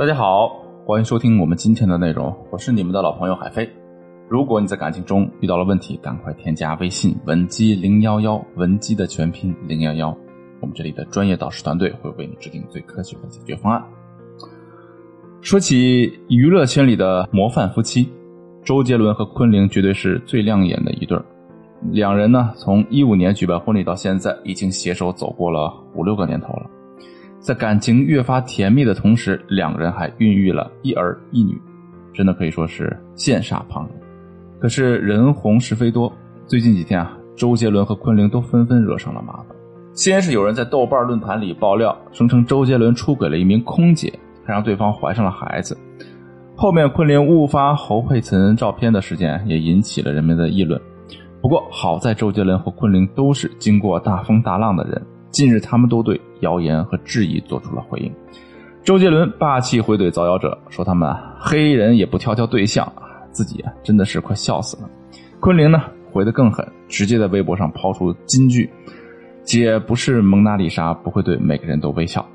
大家好，欢迎收听我们今天的内容，我是你们的老朋友海飞。如果你在感情中遇到了问题，赶快添加微信文姬零幺幺，文姬的全拼零幺幺，我们这里的专业导师团队会为你制定最科学的解决方案。说起娱乐圈里的模范夫妻，周杰伦和昆凌绝对是最亮眼的一对儿。两人呢，从一五年举办婚礼到现在，已经携手走过了五六个年头了。在感情越发甜蜜的同时，两人还孕育了一儿一女，真的可以说是羡煞旁人。可是人红是非多，最近几天啊，周杰伦和昆凌都纷纷惹上了麻烦。先是有人在豆瓣论坛里爆料，声称周杰伦出轨了一名空姐，还让对方怀上了孩子。后面昆凌误发侯佩岑照片的事件也引起了人们的议论。不过好在周杰伦和昆凌都是经过大风大浪的人。近日，他们都对谣言和质疑做出了回应。周杰伦霸气回怼造谣者，说他们黑人也不挑挑对象，自己啊真的是快笑死了。昆凌呢回得更狠，直接在微博上抛出金句：“姐不是蒙娜丽莎，不会对每个人都微笑。”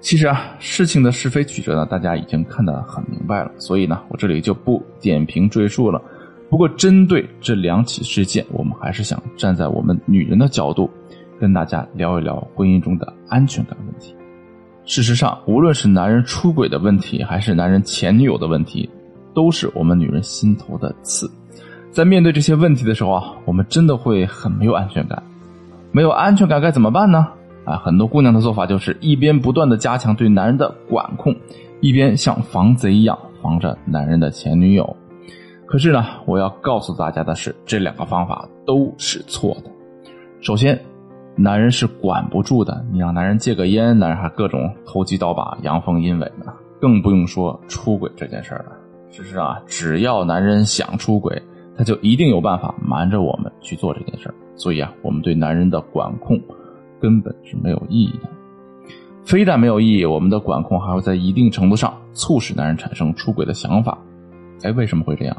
其实啊，事情的是非曲折呢，大家已经看得很明白了，所以呢，我这里就不点评赘述了。不过，针对这两起事件，我们还是想站在我们女人的角度。跟大家聊一聊婚姻中的安全感问题。事实上，无论是男人出轨的问题，还是男人前女友的问题，都是我们女人心头的刺。在面对这些问题的时候啊，我们真的会很没有安全感。没有安全感该怎么办呢？啊，很多姑娘的做法就是一边不断的加强对男人的管控，一边像防贼一样防着男人的前女友。可是呢，我要告诉大家的是，这两个方法都是错的。首先，男人是管不住的，你让男人戒个烟，男人还各种投机倒把、阳奉阴违呢，更不用说出轨这件事了。事实上啊，只要男人想出轨，他就一定有办法瞒着我们去做这件事所以啊，我们对男人的管控根本是没有意义的。非但没有意义，我们的管控还会在一定程度上促使男人产生出轨的想法。哎，为什么会这样？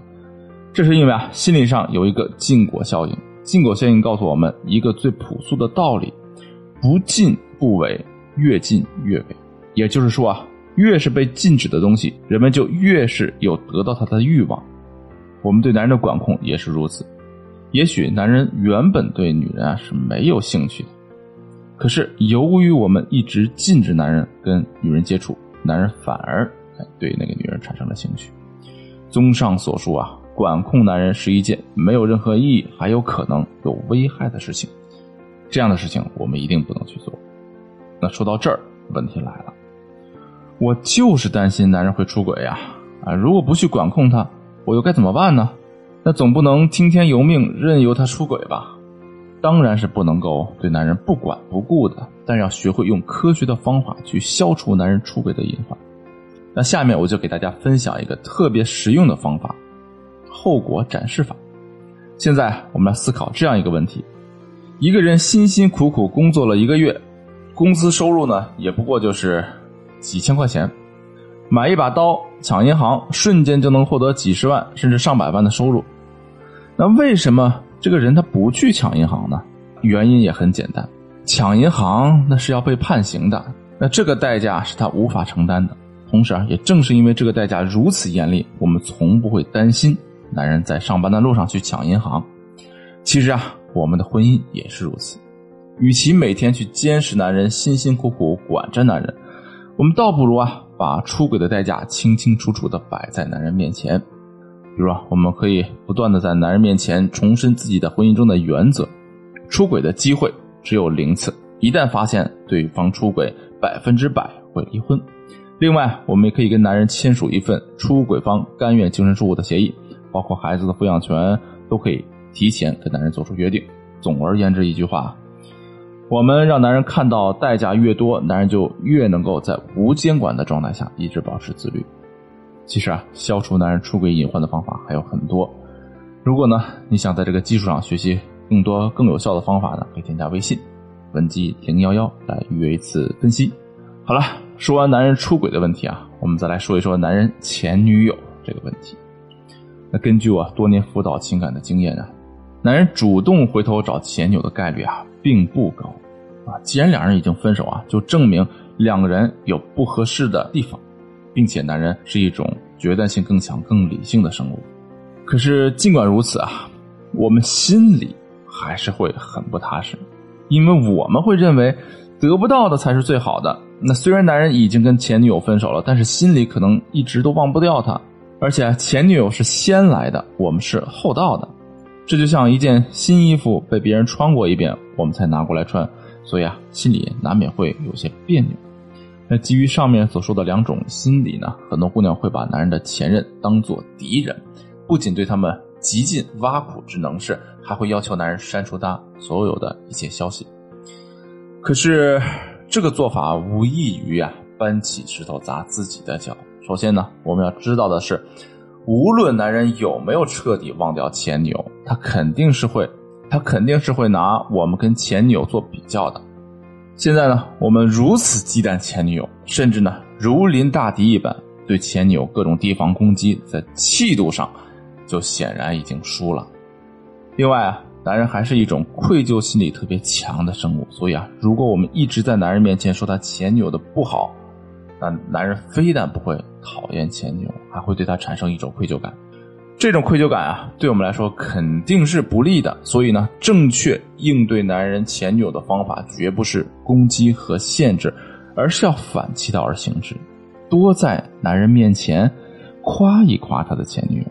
这是因为啊，心理上有一个禁果效应。禁果效应告诉我们一个最朴素的道理：不禁不违，越禁越违。也就是说啊，越是被禁止的东西，人们就越是有得到它的欲望。我们对男人的管控也是如此。也许男人原本对女人啊是没有兴趣的，可是由于我们一直禁止男人跟女人接触，男人反而对那个女人产生了兴趣。综上所述啊。管控男人是一件没有任何意义，还有可能有危害的事情。这样的事情我们一定不能去做。那说到这儿，问题来了，我就是担心男人会出轨呀！啊，如果不去管控他，我又该怎么办呢？那总不能听天由命，任由他出轨吧？当然是不能够对男人不管不顾的，但要学会用科学的方法去消除男人出轨的隐患。那下面我就给大家分享一个特别实用的方法。后果展示法。现在我们来思考这样一个问题：一个人辛辛苦苦工作了一个月，工资收入呢也不过就是几千块钱，买一把刀抢银行，瞬间就能获得几十万甚至上百万的收入。那为什么这个人他不去抢银行呢？原因也很简单，抢银行那是要被判刑的，那这个代价是他无法承担的。同时啊，也正是因为这个代价如此严厉，我们从不会担心。男人在上班的路上去抢银行，其实啊，我们的婚姻也是如此。与其每天去监视男人，辛辛苦苦管着男人，我们倒不如啊，把出轨的代价清清楚楚的摆在男人面前。比如啊，我们可以不断的在男人面前重申自己的婚姻中的原则：出轨的机会只有零次，一旦发现对方出轨，百分之百会离婚。另外，我们也可以跟男人签署一份出轨方甘愿净身出户的协议。包括孩子的抚养权都可以提前跟男人做出约定。总而言之，一句话，我们让男人看到代价越多，男人就越能够在无监管的状态下一直保持自律。其实啊，消除男人出轨隐患的方法还有很多。如果呢，你想在这个基础上学习更多更有效的方法呢，可以添加微信文姬零幺幺来预约一次分析。好了，说完男人出轨的问题啊，我们再来说一说男人前女友这个问题。那根据我多年辅导情感的经验啊，男人主动回头找前女友的概率啊并不高，啊，既然两人已经分手啊，就证明两个人有不合适的地方，并且男人是一种决断性更强、更理性的生物。可是尽管如此啊，我们心里还是会很不踏实，因为我们会认为得不到的才是最好的。那虽然男人已经跟前女友分手了，但是心里可能一直都忘不掉他。而且前女友是先来的，我们是后到的，这就像一件新衣服被别人穿过一遍，我们才拿过来穿，所以啊，心里难免会有些别扭。那基于上面所说的两种心理呢，很多姑娘会把男人的前任当做敌人，不仅对他们极尽挖苦之能事，还会要求男人删除他所有的一切消息。可是这个做法无异于啊，搬起石头砸自己的脚。首先呢，我们要知道的是，无论男人有没有彻底忘掉前女友，他肯定是会，他肯定是会拿我们跟前女友做比较的。现在呢，我们如此忌惮前女友，甚至呢如临大敌一般，对前女友各种提防攻击，在气度上就显然已经输了。另外啊，男人还是一种愧疚心理特别强的生物，所以啊，如果我们一直在男人面前说他前女友的不好，那男人非但不会讨厌前女友，还会对他产生一种愧疚感。这种愧疚感啊，对我们来说肯定是不利的。所以呢，正确应对男人前女友的方法，绝不是攻击和限制，而是要反其道而行之，多在男人面前夸一夸他的前女友。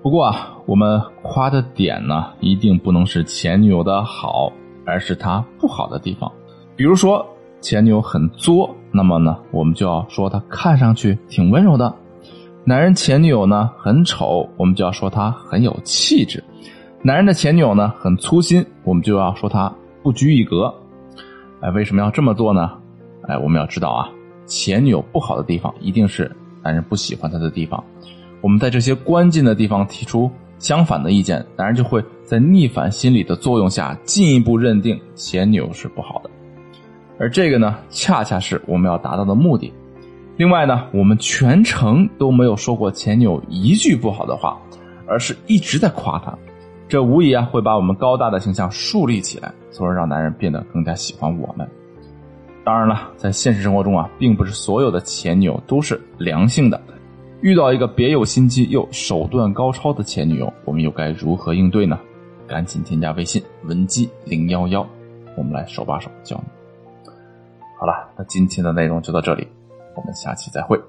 不过啊，我们夸的点呢，一定不能是前女友的好，而是他不好的地方。比如说。前女友很作，那么呢，我们就要说他看上去挺温柔的。男人前女友呢很丑，我们就要说他很有气质。男人的前女友呢很粗心，我们就要说他不拘一格。哎，为什么要这么做呢？哎，我们要知道啊，前女友不好的地方，一定是男人不喜欢她的地方。我们在这些关键的地方提出相反的意见，男人就会在逆反心理的作用下，进一步认定前女友是不好的。而这个呢，恰恰是我们要达到的目的。另外呢，我们全程都没有说过前女友一句不好的话，而是一直在夸她。这无疑啊，会把我们高大的形象树立起来，从而让男人变得更加喜欢我们。当然了，在现实生活中啊，并不是所有的前女友都是良性的。遇到一个别有心机又手段高超的前女友，我们又该如何应对呢？赶紧添加微信文姬零幺幺，我们来手把手教你。好了，那今天的内容就到这里，我们下期再会。